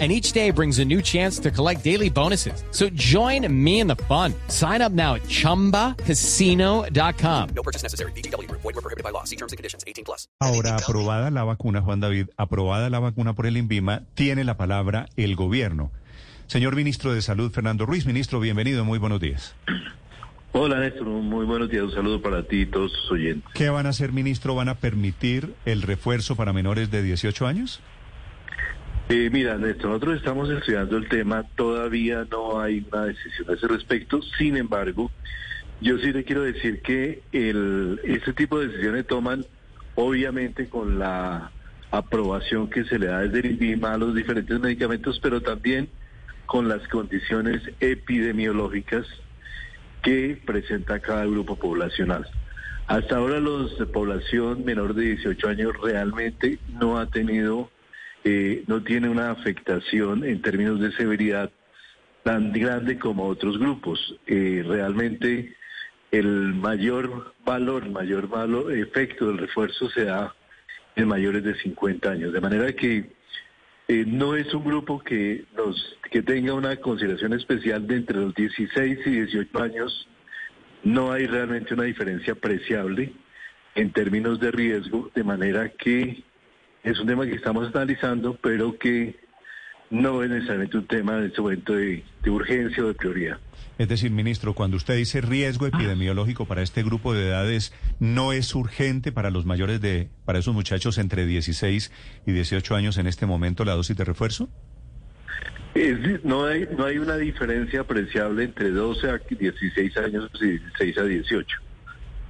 And each day brings a new chance to collect daily bonuses. So join me in the fun. Sign up now at chumbacasino.com. No purchase necessary. BGW. Void were prohibited by law. See terms and conditions. 18 plus. Ahora, aprobada la vacuna, Juan David, aprobada la vacuna por el INVIMA, tiene la palabra el gobierno. Señor ministro de Salud, Fernando Ruiz, ministro, bienvenido, muy buenos días. Hola Néstor, muy buenos días, un saludo para ti y todos tus oyentes. ¿Qué van a hacer, ministro? ¿Van a permitir el refuerzo para menores de 18 años? Eh, mira, nosotros estamos estudiando el tema, todavía no hay una decisión a ese respecto, sin embargo, yo sí le quiero decir que el, este tipo de decisiones toman obviamente con la aprobación que se le da desde el INVIMA a los diferentes medicamentos, pero también con las condiciones epidemiológicas que presenta cada grupo poblacional. Hasta ahora los de población menor de 18 años realmente no ha tenido, eh, no tiene una afectación en términos de severidad tan grande como otros grupos. Eh, realmente el mayor valor, mayor valor, efecto del refuerzo se da en mayores de 50 años. De manera que eh, no es un grupo que, nos, que tenga una consideración especial de entre los 16 y 18 años. No hay realmente una diferencia apreciable en términos de riesgo, de manera que es un tema que estamos analizando, pero que no es necesariamente un tema en este momento de, de urgencia o de prioridad. Es decir, ministro, cuando usted dice riesgo epidemiológico para este grupo de edades, ¿no es urgente para los mayores de, para esos muchachos entre 16 y 18 años en este momento la dosis de refuerzo? Es, no, hay, no hay una diferencia apreciable entre 12 a 16 años y 16 a 18.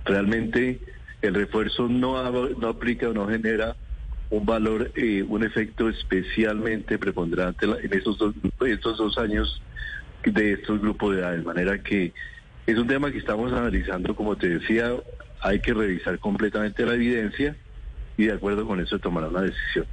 Realmente el refuerzo no, no aplica o no genera un valor, eh, un efecto especialmente preponderante en estos dos, estos dos años de estos grupos de edad, de manera que es un tema que estamos analizando, como te decía, hay que revisar completamente la evidencia y de acuerdo con eso tomar una decisión.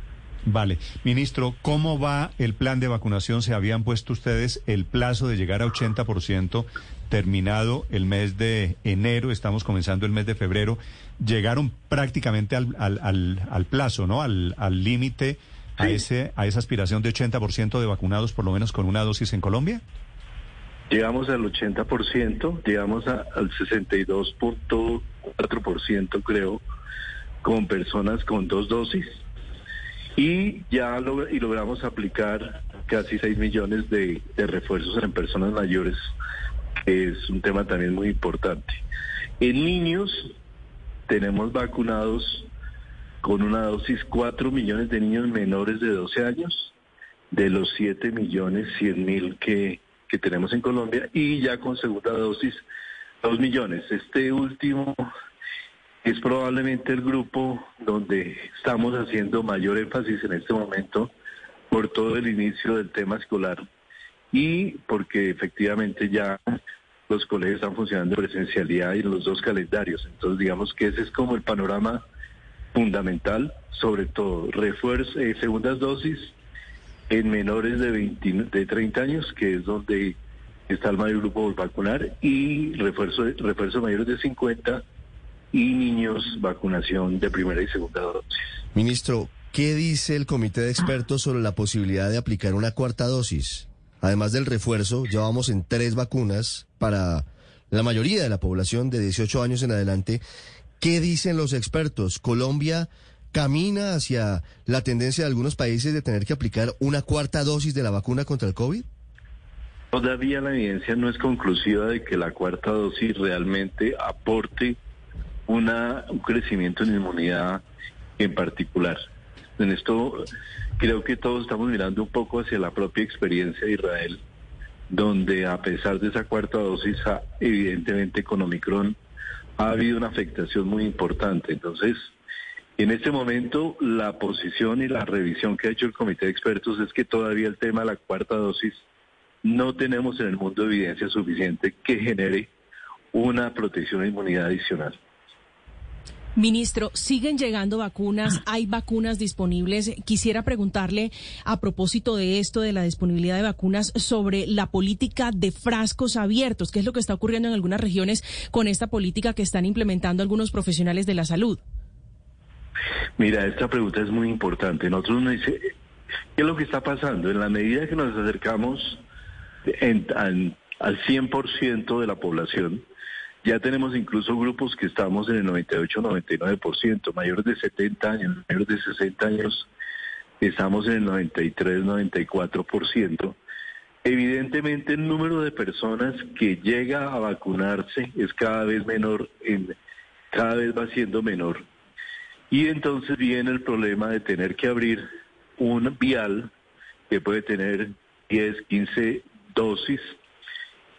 Vale. Ministro, ¿cómo va el plan de vacunación? ¿Se habían puesto ustedes el plazo de llegar a 80% terminado el mes de enero? Estamos comenzando el mes de febrero. Llegaron prácticamente al, al, al, al plazo, ¿no? Al límite, a, ese, a esa aspiración de 80% de vacunados, por lo menos con una dosis en Colombia. Llegamos al 80%, llegamos a, al 62.4% creo, con personas con dos dosis. Y ya y logramos aplicar casi 6 millones de, de refuerzos en personas mayores, es un tema también muy importante. En niños tenemos vacunados con una dosis 4 millones de niños menores de 12 años, de los 7 millones 100 mil que que tenemos en Colombia y ya con segunda dosis dos millones. Este último es probablemente el grupo donde estamos haciendo mayor énfasis en este momento por todo el inicio del tema escolar y porque efectivamente ya los colegios están funcionando en presencialidad y en los dos calendarios. Entonces digamos que ese es como el panorama fundamental, sobre todo refuerzo, eh, segundas dosis en menores de, 20, de 30 años, que es donde está el mayor grupo por vacunar, y refuerzo, refuerzo mayores de 50 y niños vacunación de primera y segunda dosis. Ministro, ¿qué dice el comité de expertos sobre la posibilidad de aplicar una cuarta dosis? Además del refuerzo, ya vamos en tres vacunas para la mayoría de la población de 18 años en adelante. ¿Qué dicen los expertos? ¿Colombia camina hacia la tendencia de algunos países de tener que aplicar una cuarta dosis de la vacuna contra el COVID? Todavía la evidencia no es conclusiva de que la cuarta dosis realmente aporte un crecimiento en inmunidad en particular. En esto creo que todos estamos mirando un poco hacia la propia experiencia de Israel, donde a pesar de esa cuarta dosis, evidentemente con Omicron ha habido una afectación muy importante. Entonces, en este momento, la posición y la revisión que ha hecho el comité de expertos es que todavía el tema de la cuarta dosis no tenemos en el mundo evidencia suficiente que genere una protección e inmunidad adicional. Ministro, siguen llegando vacunas, hay vacunas disponibles. Quisiera preguntarle a propósito de esto, de la disponibilidad de vacunas, sobre la política de frascos abiertos, qué es lo que está ocurriendo en algunas regiones con esta política que están implementando algunos profesionales de la salud. Mira, esta pregunta es muy importante. Nosotros nos dice, ¿qué es lo que está pasando? En la medida que nos acercamos en- al, al 100% de la población, ya tenemos incluso grupos que estamos en el 98-99%, mayores de 70 años, mayores de 60 años, estamos en el 93-94%. Evidentemente el número de personas que llega a vacunarse es cada vez menor, en, cada vez va siendo menor. Y entonces viene el problema de tener que abrir un vial que puede tener 10, 15 dosis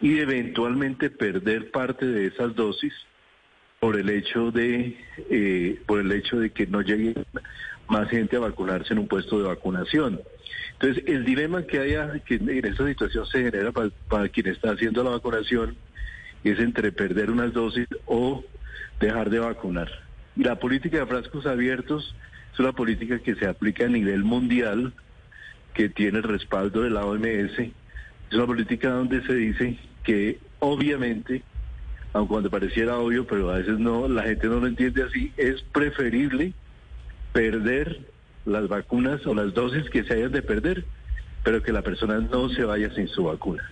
y eventualmente perder parte de esas dosis por el hecho de eh, por el hecho de que no llegue más gente a vacunarse en un puesto de vacunación. Entonces, el dilema que haya que en esta situación se genera para, quien está haciendo la vacunación es entre perder unas dosis o dejar de vacunar. La política de frascos abiertos es una política que se aplica a nivel mundial, que tiene el respaldo de la OMS. Es una política donde se dice que obviamente, aun cuando pareciera obvio, pero a veces no, la gente no lo entiende así, es preferible perder las vacunas o las dosis que se hayan de perder, pero que la persona no se vaya sin su vacuna.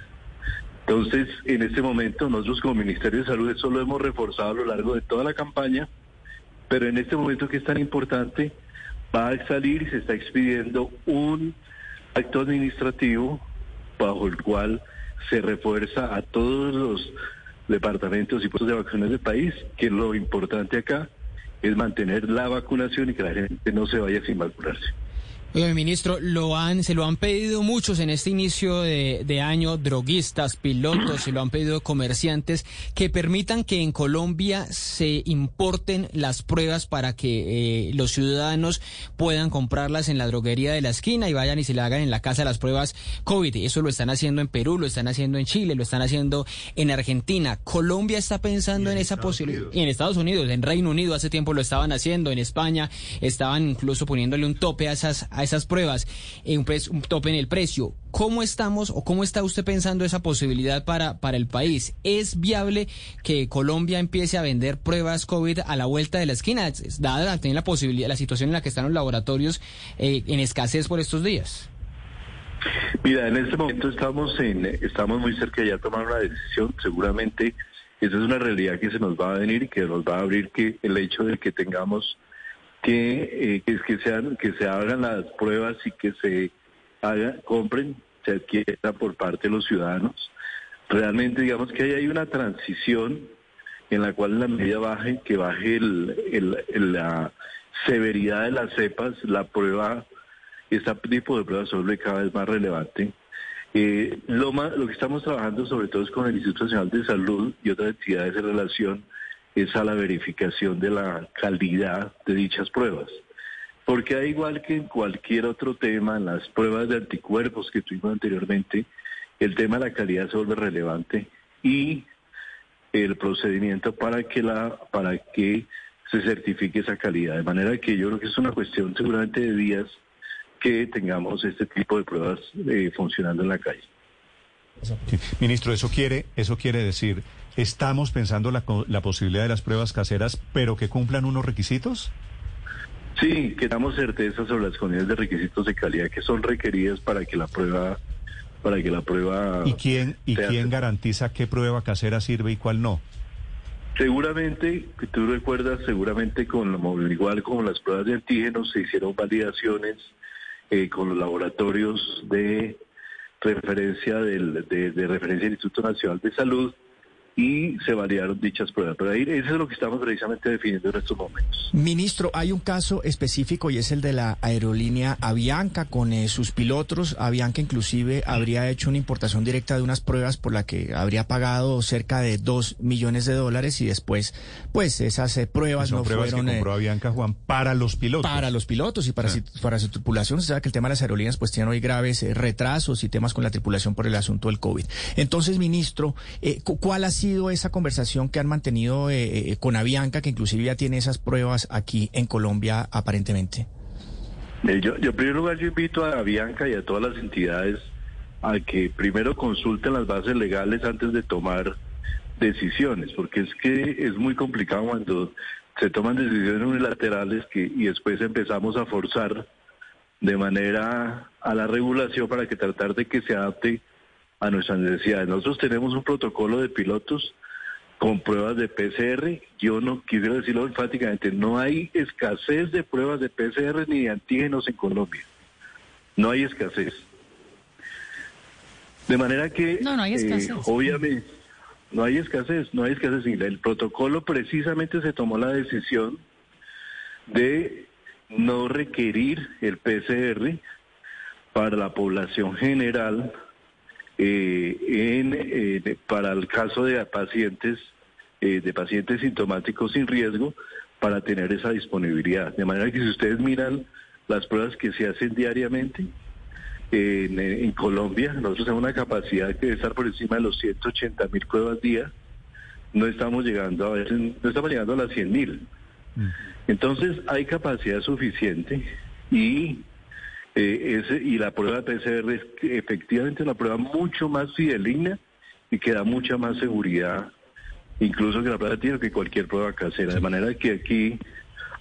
Entonces, en este momento, nosotros como Ministerio de Salud eso lo hemos reforzado a lo largo de toda la campaña, pero en este momento que es tan importante, va a salir y se está expidiendo un acto administrativo bajo el cual se refuerza a todos los departamentos y puestos de vacunación del país, que lo importante acá es mantener la vacunación y que la gente no se vaya sin vacunarse. Oye, ministro, lo han, se lo han pedido muchos en este inicio de, de, año, droguistas, pilotos, se lo han pedido comerciantes, que permitan que en Colombia se importen las pruebas para que eh, los ciudadanos puedan comprarlas en la droguería de la esquina y vayan y se le hagan en la casa las pruebas COVID. Eso lo están haciendo en Perú, lo están haciendo en Chile, lo están haciendo en Argentina. Colombia está pensando en, en esa posibilidad. Y en Estados Unidos, en Reino Unido hace tiempo lo estaban haciendo, en España estaban incluso poniéndole un tope a esas a esas pruebas, eh, un, un, tope en el precio. ¿Cómo estamos o cómo está usted pensando esa posibilidad para, para el país? ¿Es viable que Colombia empiece a vender pruebas COVID a la vuelta de la esquina, dada la posibilidad, la situación en la que están los laboratorios eh, en escasez por estos días? Mira, en este momento estamos en, estamos muy cerca de ya tomar una decisión. Seguramente esa es una realidad que se nos va a venir y que nos va a abrir que el hecho de que tengamos que, eh, que, sean, que se hagan las pruebas y que se haga, compren, se adquieran por parte de los ciudadanos. Realmente, digamos que ahí hay una transición en la cual la medida baje, que baje el, la severidad de las cepas, la prueba, este tipo de pruebas se vuelve cada vez más relevante. Eh, lo, más, lo que estamos trabajando sobre todo es con el Instituto Nacional de Salud y otras entidades en relación es a la verificación de la calidad de dichas pruebas. Porque al igual que en cualquier otro tema, en las pruebas de anticuerpos que tuvimos anteriormente, el tema de la calidad se vuelve relevante y el procedimiento para que la para que se certifique esa calidad. De manera que yo creo que es una cuestión seguramente de días que tengamos este tipo de pruebas eh, funcionando en la calle. Ministro, eso quiere, eso quiere decir, ¿estamos pensando la, la posibilidad de las pruebas caseras, pero que cumplan unos requisitos? Sí, que damos certeza sobre las condiciones de requisitos de calidad que son requeridas para que la prueba para que la prueba ¿Y quién y quién garantiza qué prueba casera sirve y cuál no? Seguramente, tú recuerdas, seguramente con igual como las pruebas de antígenos se hicieron validaciones eh, con los laboratorios de referencia del, de, de referencia del Instituto Nacional de Salud y se validaron dichas pruebas. Pero ahí eso es lo que estamos precisamente definiendo en estos momentos. Ministro, hay un caso específico y es el de la aerolínea Avianca con eh, sus pilotos. Avianca inclusive habría hecho una importación directa de unas pruebas por la que habría pagado cerca de dos millones de dólares y después, pues esas eh, pruebas Son no pruebas fueron que compró Avianca Juan para los pilotos. para los pilotos y para, Ah. su, para su tripulación. Se sabe que el tema de las aerolíneas pues tiene hoy graves eh, retrasos y temas con la tripulación por el asunto del COVID. Entonces, ministro, eh, cu- ¿cuál ha sido sido esa conversación que han mantenido eh, eh, con Avianca, que inclusive ya tiene esas pruebas aquí en Colombia aparentemente? Eh, Yo, yo en primer lugar yo invito a Bianca y a todas las entidades a que primero consulten las bases legales antes de tomar decisiones, porque es que es muy complicado cuando se toman decisiones unilaterales que, y después empezamos a forzar de manera a la regulación para que tratar de que se adapte a nuestras necesidades. Nosotros tenemos un protocolo de pilotos con pruebas de PCR. Yo no quisiera decirlo enfáticamente, no hay escasez de pruebas de PCR ni de antígenos en Colombia. No hay escasez. De manera que, No, no hay eh, escasez. obviamente, no hay escasez, no hay escasez. El protocolo precisamente se tomó la decisión de no requerir el PCR para la población general eh, en, eh, para el caso de pacientes eh, de pacientes sintomáticos sin riesgo para tener esa disponibilidad. De manera que si ustedes miran las pruebas que se hacen diariamente en, en Colombia, nosotros tenemos una capacidad que debe estar por encima de los 180 mil pruebas día. No estamos llegando a veces, no estamos llegando a las 100 mil. Entonces hay capacidad suficiente y eh, y la prueba de PCR es efectivamente una prueba mucho más fideligna y que da mucha más seguridad, incluso que la prueba de tiro que cualquier prueba casera. De manera que aquí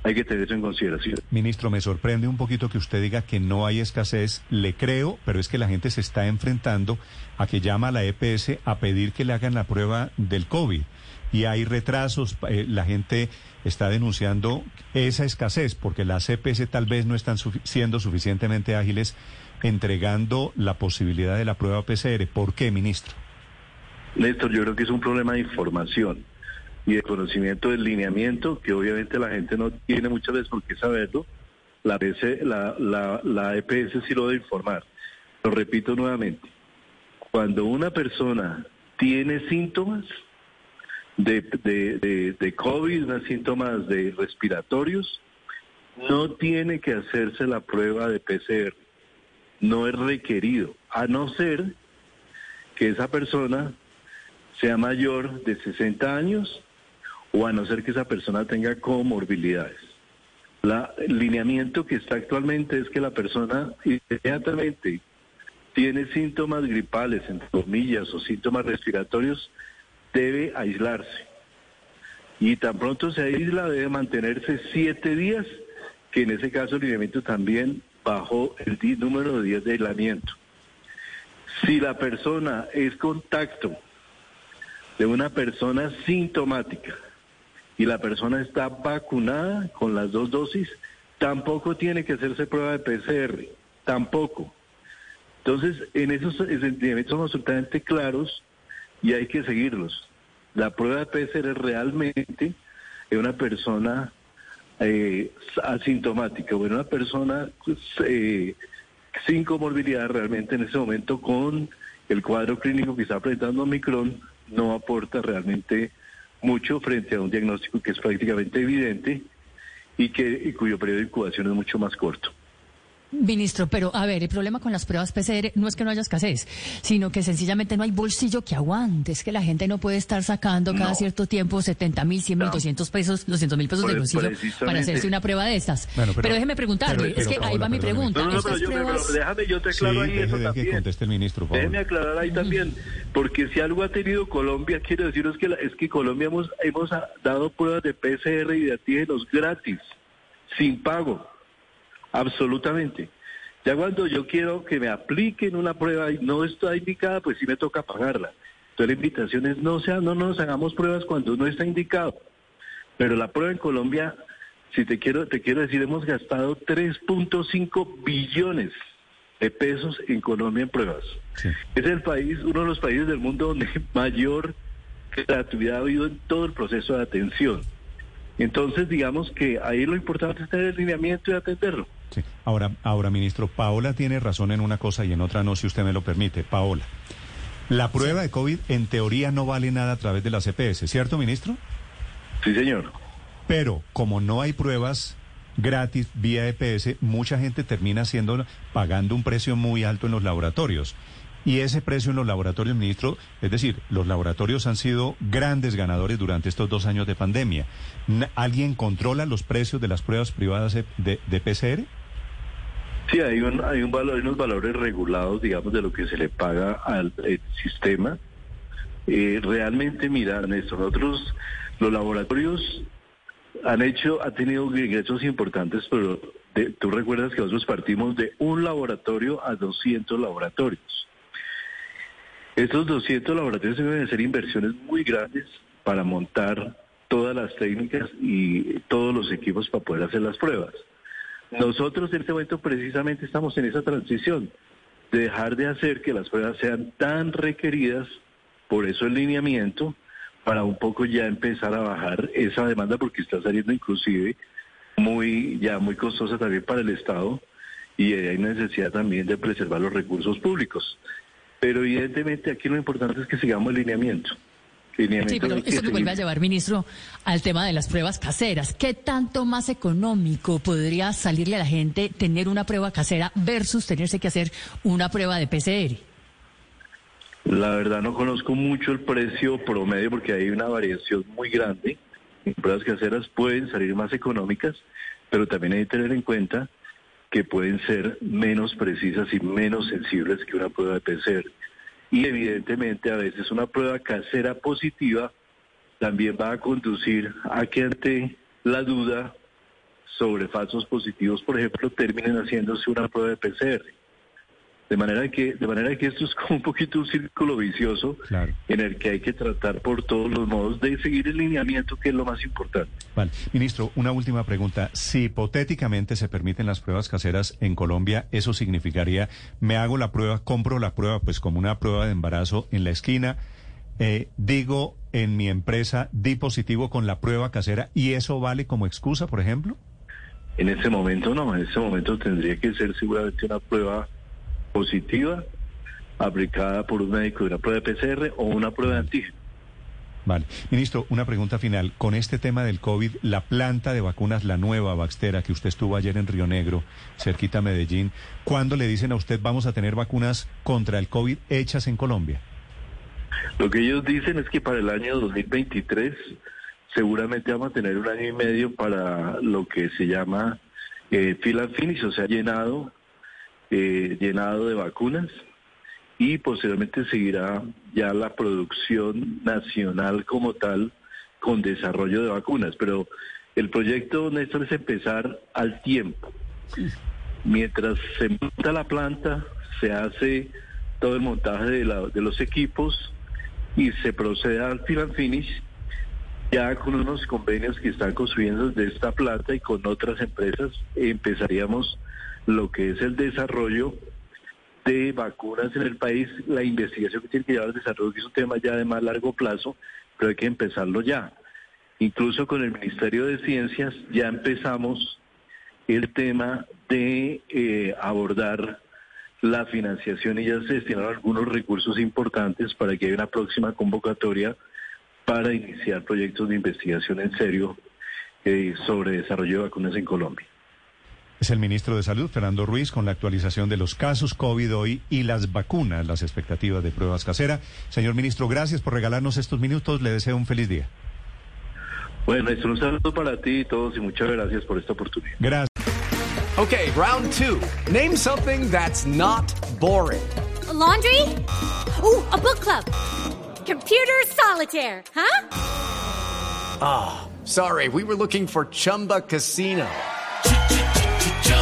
hay que tener eso en consideración. Ministro, me sorprende un poquito que usted diga que no hay escasez. Le creo, pero es que la gente se está enfrentando a que llama a la EPS a pedir que le hagan la prueba del COVID. Y hay retrasos, eh, la gente está denunciando esa escasez porque las EPS tal vez no están siendo suficientemente ágiles entregando la posibilidad de la prueba PCR. ¿Por qué, ministro? Néstor, yo creo que es un problema de información y de conocimiento del lineamiento, que obviamente la gente no tiene muchas veces por qué saberlo. La, PC la, la, la EPS sí lo debe informar. Lo repito nuevamente. Cuando una persona tiene síntomas de, COVID, unos síntomas de respiratorios, no tiene que hacerse la prueba de PCR. No es requerido, a no ser que esa persona sea mayor de 60 años o a no ser que esa persona tenga comorbilidades. La, el lineamiento que está actualmente es que la persona inmediatamente tiene síntomas gripales, entre comillas, o síntomas respiratorios, debe aislarse. Y tan pronto se aísla, debe mantenerse siete días, que en ese caso el lineamiento también bajó el número de días de aislamiento. Si la persona es contacto de una persona sintomática y la persona está vacunada con las dos dosis, tampoco tiene que hacerse prueba de PCR, tampoco. Entonces, en esos lineamientos son absolutamente claros y hay que seguirlos. La prueba de PCR realmente es una persona eh, asintomática, o en una persona pues, eh, sin comorbilidad realmente en ese momento con el cuadro clínico que está presentando Omicron no aporta realmente mucho frente a un diagnóstico que es prácticamente evidente y que y cuyo periodo de incubación es mucho más corto. Ministro, pero a ver, el problema con las pruebas PCR no es que no haya escasez, sino que sencillamente no hay bolsillo que aguante. Es que la gente no puede estar sacando cada No. cierto tiempo 70 mil, 100 mil, No. 200 pesos, 200 mil pesos Pre- del bolsillo para hacerse una prueba de estas. Bueno, pero, pero- déjeme preguntarle, pero- es que pero, ahí va mi pregunta. No, no, pero, Estas yo, pero pruebas... déjame, yo te Sí, aclaro ahí eso deje que también. conteste el ministro, por favor. Déjeme aclarar ahí también, porque si algo ha tenido Colombia, quiero deciros que la- es que Colombia hemos, hemos dado pruebas de PCR y de antígenos gratis, sin pago, absolutamente. Ya cuando yo quiero que me apliquen una prueba y no está indicada, pues sí me toca pagarla. Entonces la invitación es no sea, no nos hagamos pruebas cuando no está indicado. Pero la prueba en Colombia, si te quiero, te quiero decir, hemos gastado 3.5 billones de pesos en Colombia en pruebas. Sí. Es el país, uno de los países del mundo donde mayor gratuidad ha habido en todo el proceso de atención. Entonces, digamos que ahí lo importante es tener el lineamiento y atenderlo. Sí. Ahora, ahora, ministro, Paola tiene razón en una cosa y en otra no, si usted me lo permite. Paola, la prueba de COVID en teoría no vale nada a través de la CPS, ¿cierto, ministro? Sí, señor. Pero como no hay pruebas gratis vía EPS, mucha gente termina haciendo, pagando un precio muy alto en los laboratorios. Y ese precio en los laboratorios, ministro, es decir, los laboratorios han sido grandes ganadores durante estos dos años de pandemia. ¿Alguien controla los precios de las pruebas privadas de PCR? Sí, hay, un, hay, un valor, unos valores regulados, digamos, de lo que se le paga al eh, sistema. Eh, realmente, mira, Néstor, nosotros, los laboratorios han hecho, han tenido ingresos importantes, pero de- tú recuerdas que nosotros partimos de un laboratorio a 200 laboratorios. Estos 200 laboratorios deben ser inversiones muy grandes para montar todas las técnicas y todos los equipos para poder hacer las pruebas. Nosotros en este momento precisamente estamos en esa transición de dejar de hacer que las pruebas sean tan requeridas, por eso el lineamiento, para un poco ya empezar a bajar esa demanda porque está saliendo inclusive muy ya muy costosa también para el Estado y hay necesidad también de preservar los recursos públicos. Pero evidentemente aquí lo importante es que sigamos el lineamiento. Sí, pero eso me vuelve a llevar, ministro, al tema de las pruebas caseras. ¿Qué tanto más económico podría salirle a la gente tener una prueba casera versus tenerse que hacer una prueba de PCR? La verdad no conozco mucho el precio promedio porque hay una variación muy grande. En pruebas caseras pueden salir más económicas, pero también hay que tener en cuenta que pueden ser menos precisas y menos sensibles que una prueba de PCR. Y evidentemente a veces una prueba casera positiva también va a conducir a que ante la duda sobre falsos positivos, por ejemplo, terminen haciéndose una prueba de PCR. De manera que, de manera que esto es como un poquito un círculo vicioso Claro. en el que hay que tratar por todos los modos de seguir el lineamiento, que es lo más importante. Vale. Ministro, una última pregunta. Si hipotéticamente se permiten las pruebas caseras en Colombia, eso significaría, me hago la prueba, compro la prueba, pues como una prueba de embarazo en la esquina, eh, digo en mi empresa, di positivo con la prueba casera y eso vale como excusa, por ejemplo? En ese momento no, en ese momento tendría que ser seguramente una prueba positiva aplicada por un médico de una prueba de PCR o una prueba de antígeno. Vale. Ministro, una pregunta final. Con este tema del COVID, la planta de vacunas, la nueva Baxtera, que usted estuvo ayer en Río Negro, cerquita a Medellín, ¿cuándo le dicen a usted vamos a tener vacunas contra el COVID hechas en Colombia? Lo que ellos dicen es que para el año 2023 seguramente vamos a tener un año y medio para lo que se llama eh, fill and finish, o sea, llenado, eh, llenado de vacunas y posteriormente seguirá ya la producción nacional como tal con desarrollo de vacunas. Pero el proyecto, Néstor, es empezar al tiempo. Mientras se monta la planta, se hace todo el montaje de, la- los equipos y se procede al and finish ya con unos convenios que están construyendo de esta planta y con otras empresas empezaríamos lo que es el desarrollo de vacunas en el país, la investigación que tiene que llevar al desarrollo, que es un tema ya de más largo plazo, pero hay que empezarlo ya. Incluso con el Ministerio de Ciencias ya empezamos el tema de eh, abordar la financiación y ya se destinaron algunos recursos importantes para que haya una próxima convocatoria para iniciar proyectos de investigación en serio eh, sobre desarrollo de vacunas en Colombia. Es el ministro de Salud, Fernando Ruiz, con la actualización de los casos COVID hoy y las vacunas, las expectativas de pruebas caseras. Señor ministro, gracias por regalarnos estos minutos. Le deseo un feliz día. Bueno, esto un saludo para ti y todos y muchas gracias por esta oportunidad. Gracias. Okay, round two. Name something that's not boring. A laundry? Ooh, a book club. Computer solitaire, huh? Sorry, we were looking for Chumba Casino.